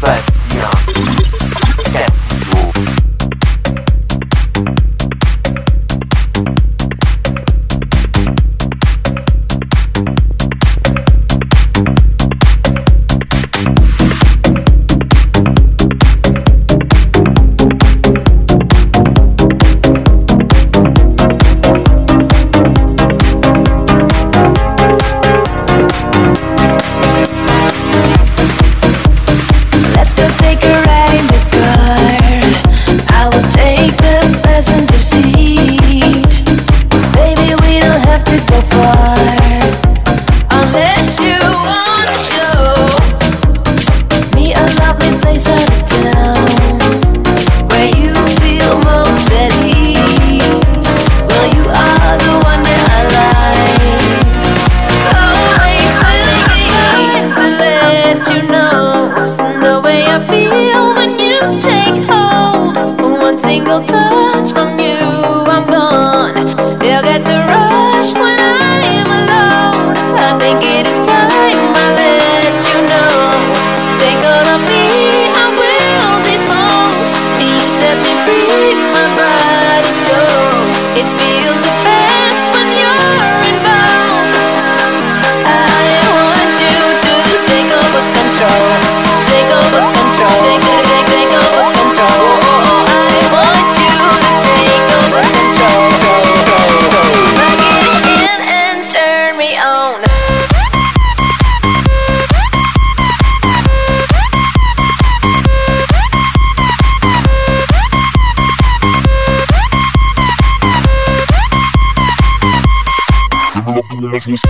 But. Oh,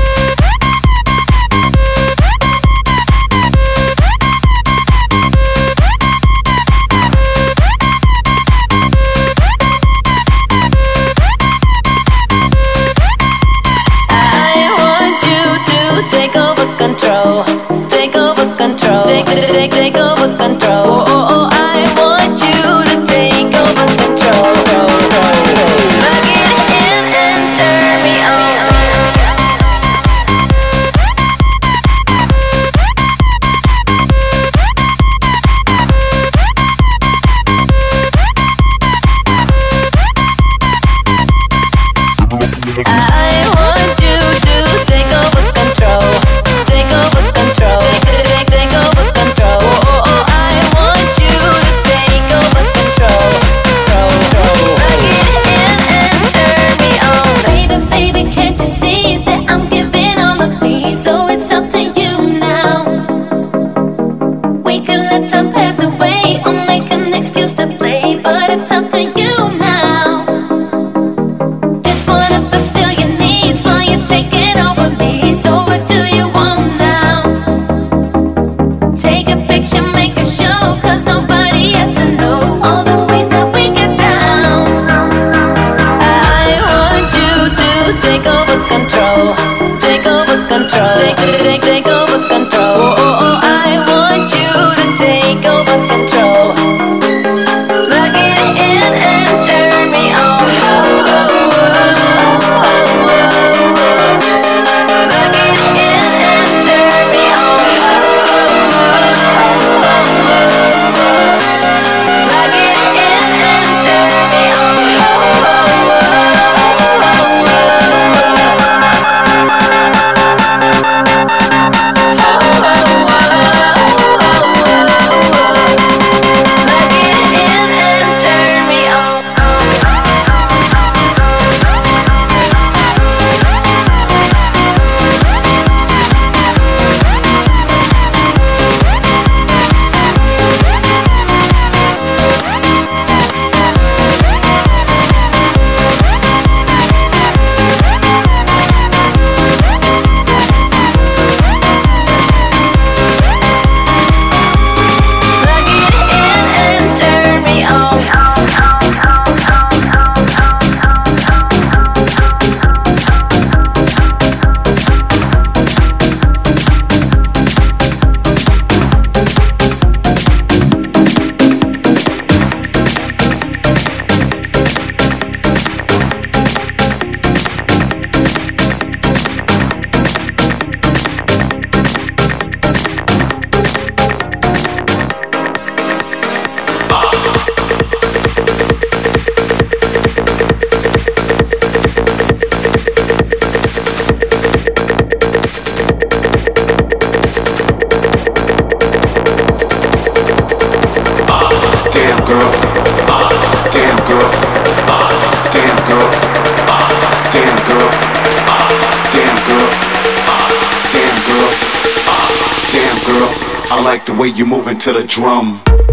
the way you moving to the drum.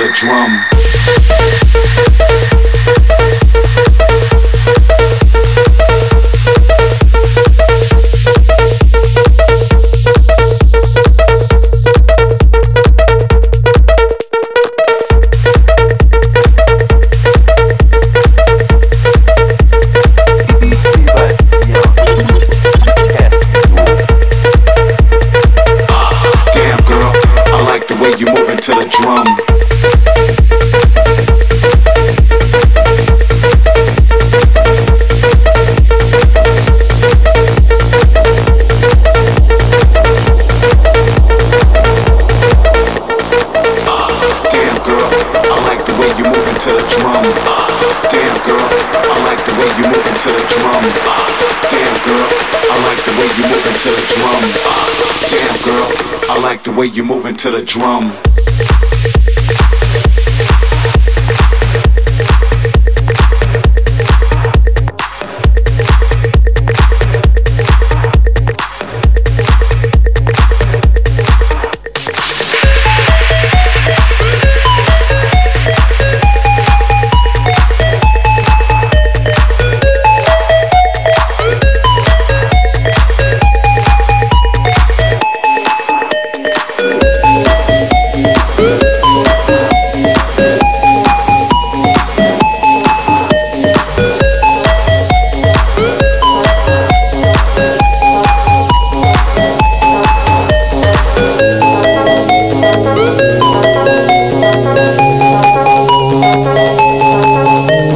with a drum. Way you moving to the drum.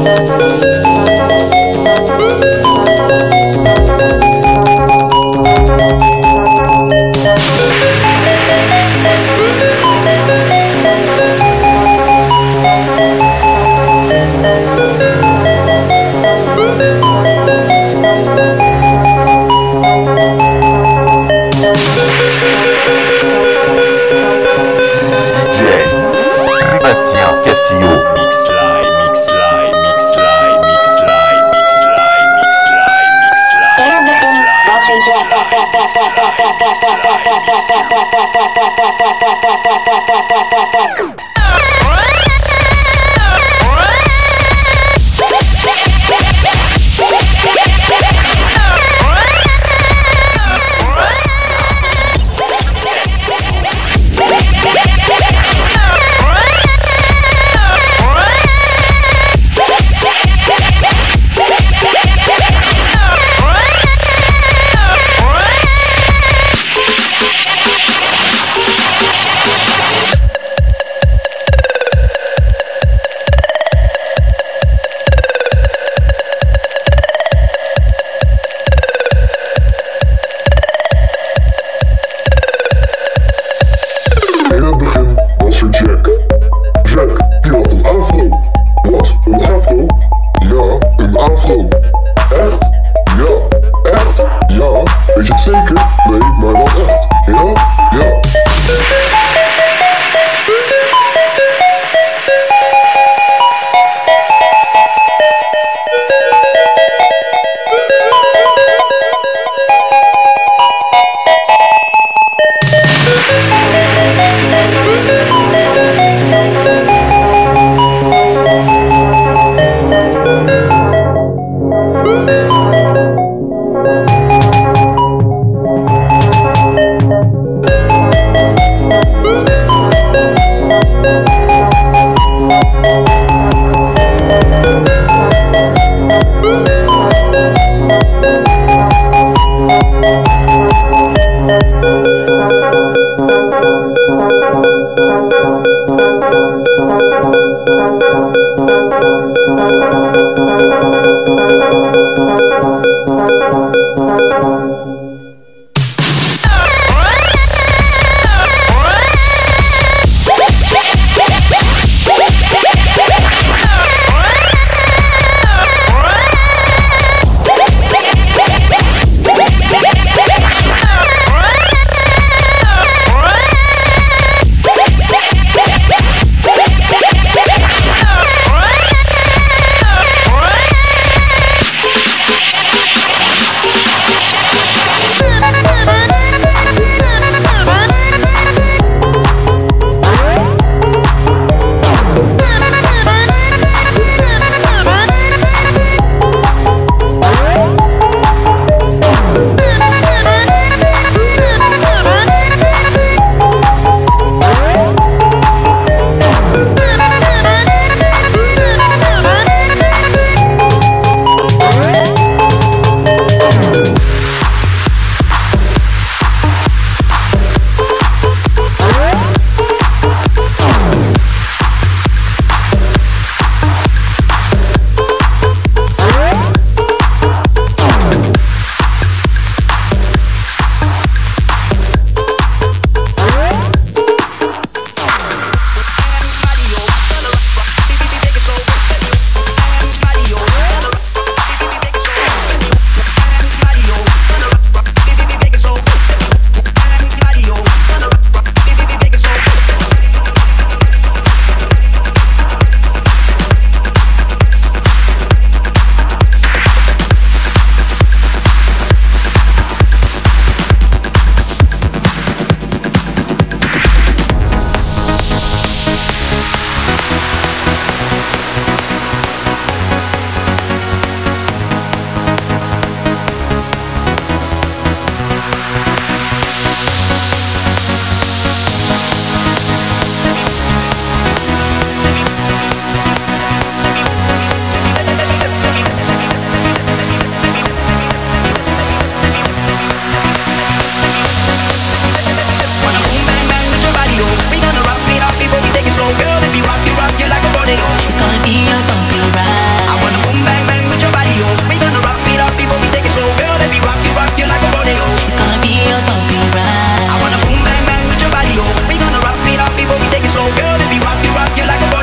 Música Inside, inside.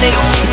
it.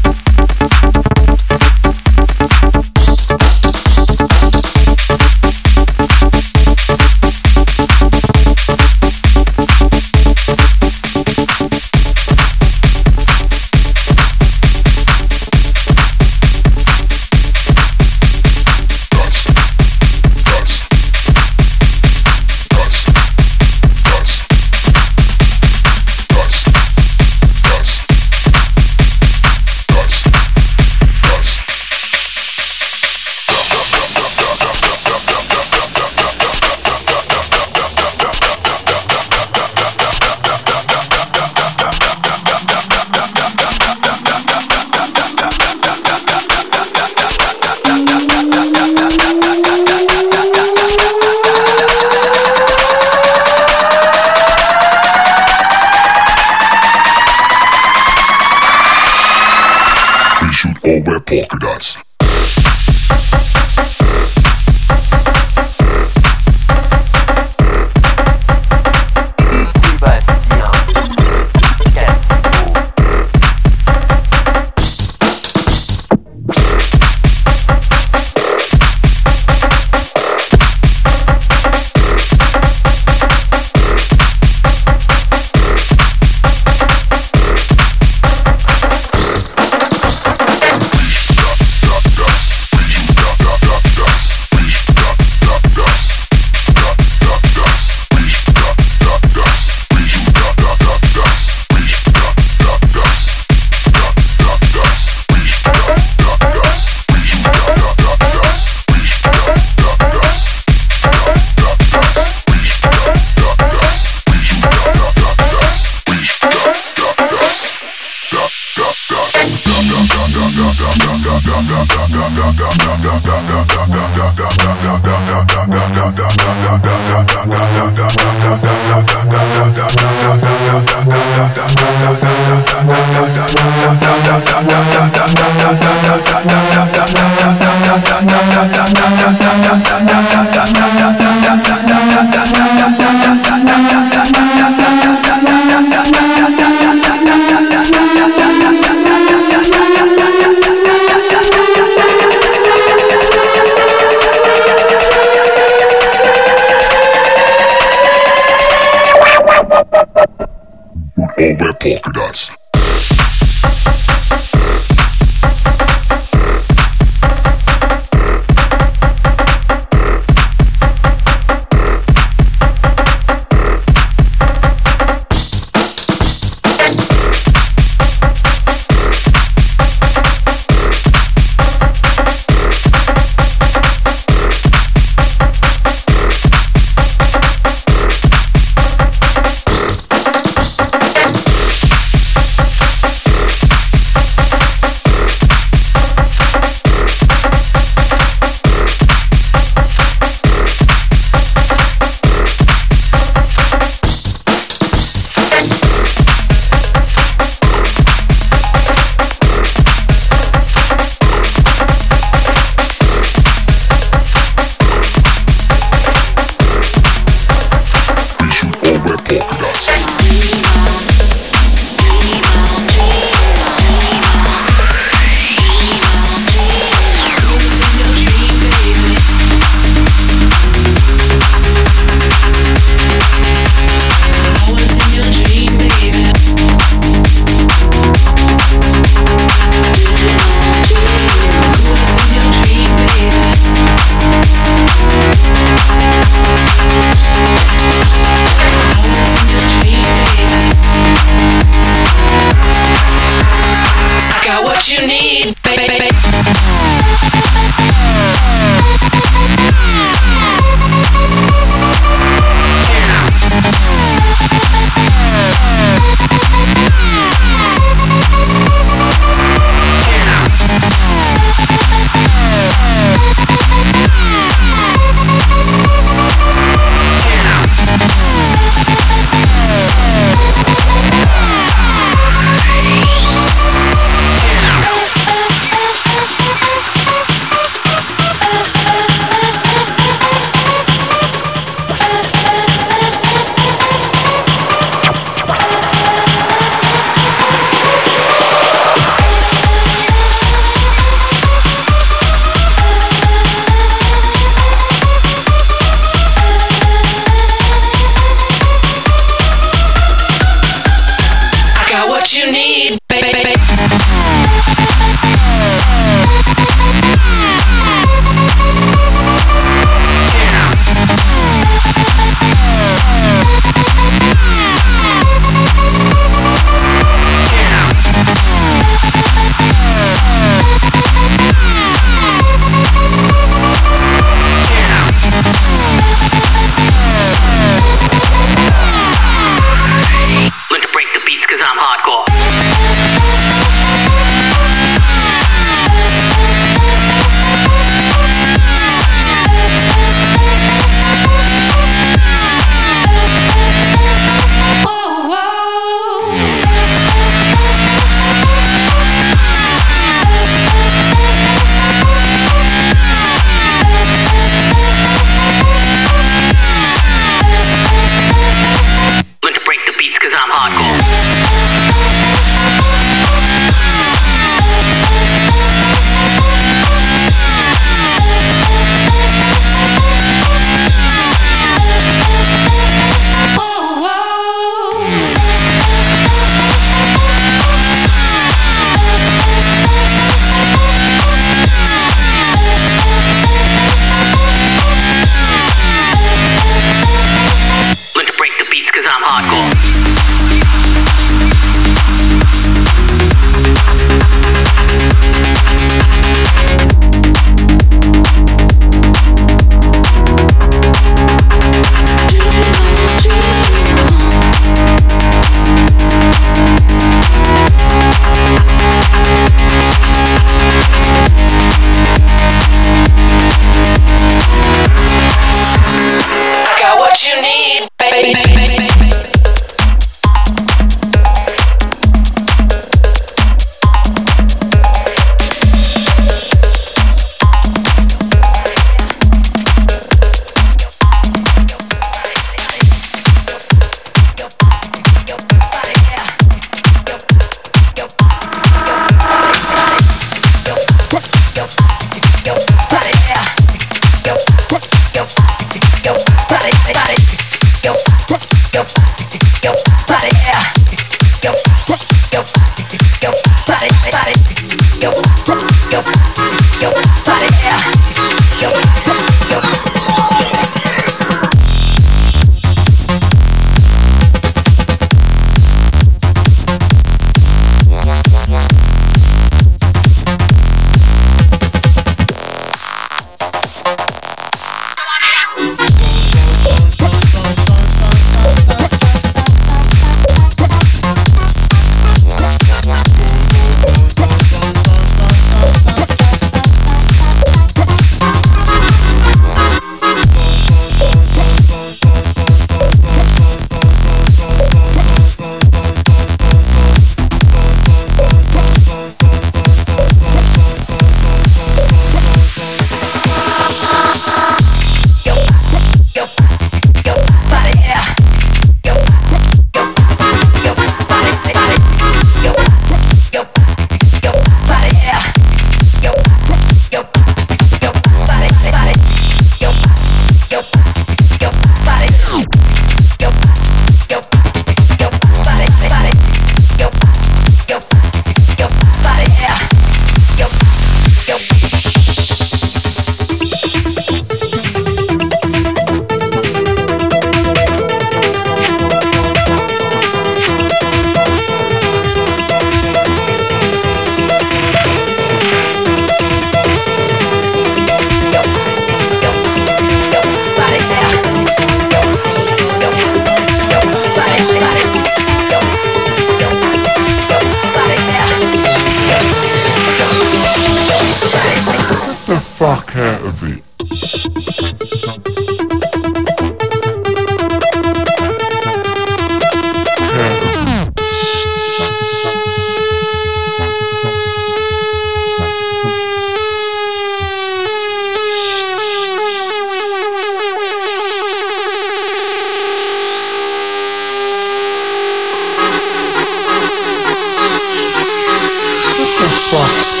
哇！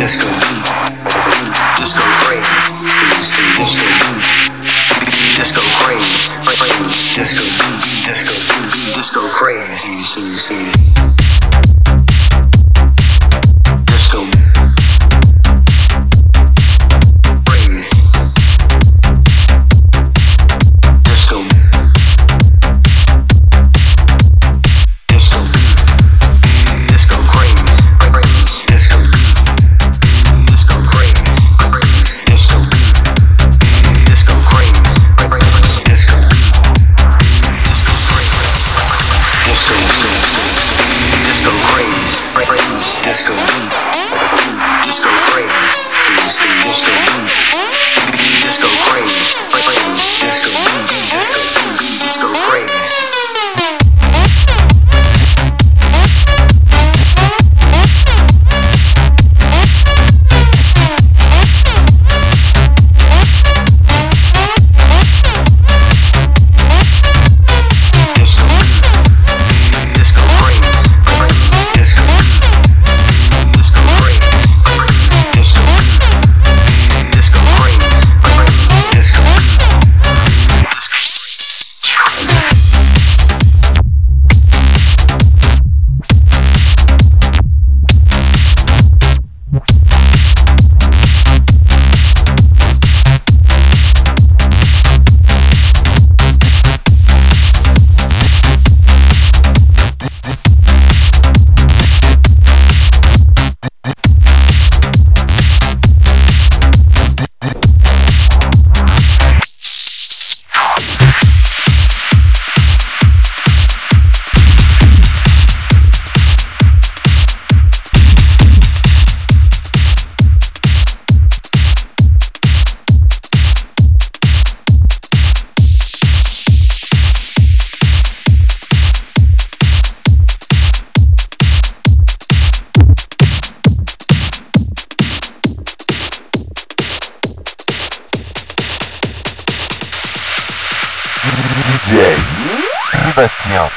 Disco deep. Disco craze. Disco deep. Disco crazy. Disco deep. Disco deep. Disco craze.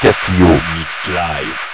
Castillo. Mix Live.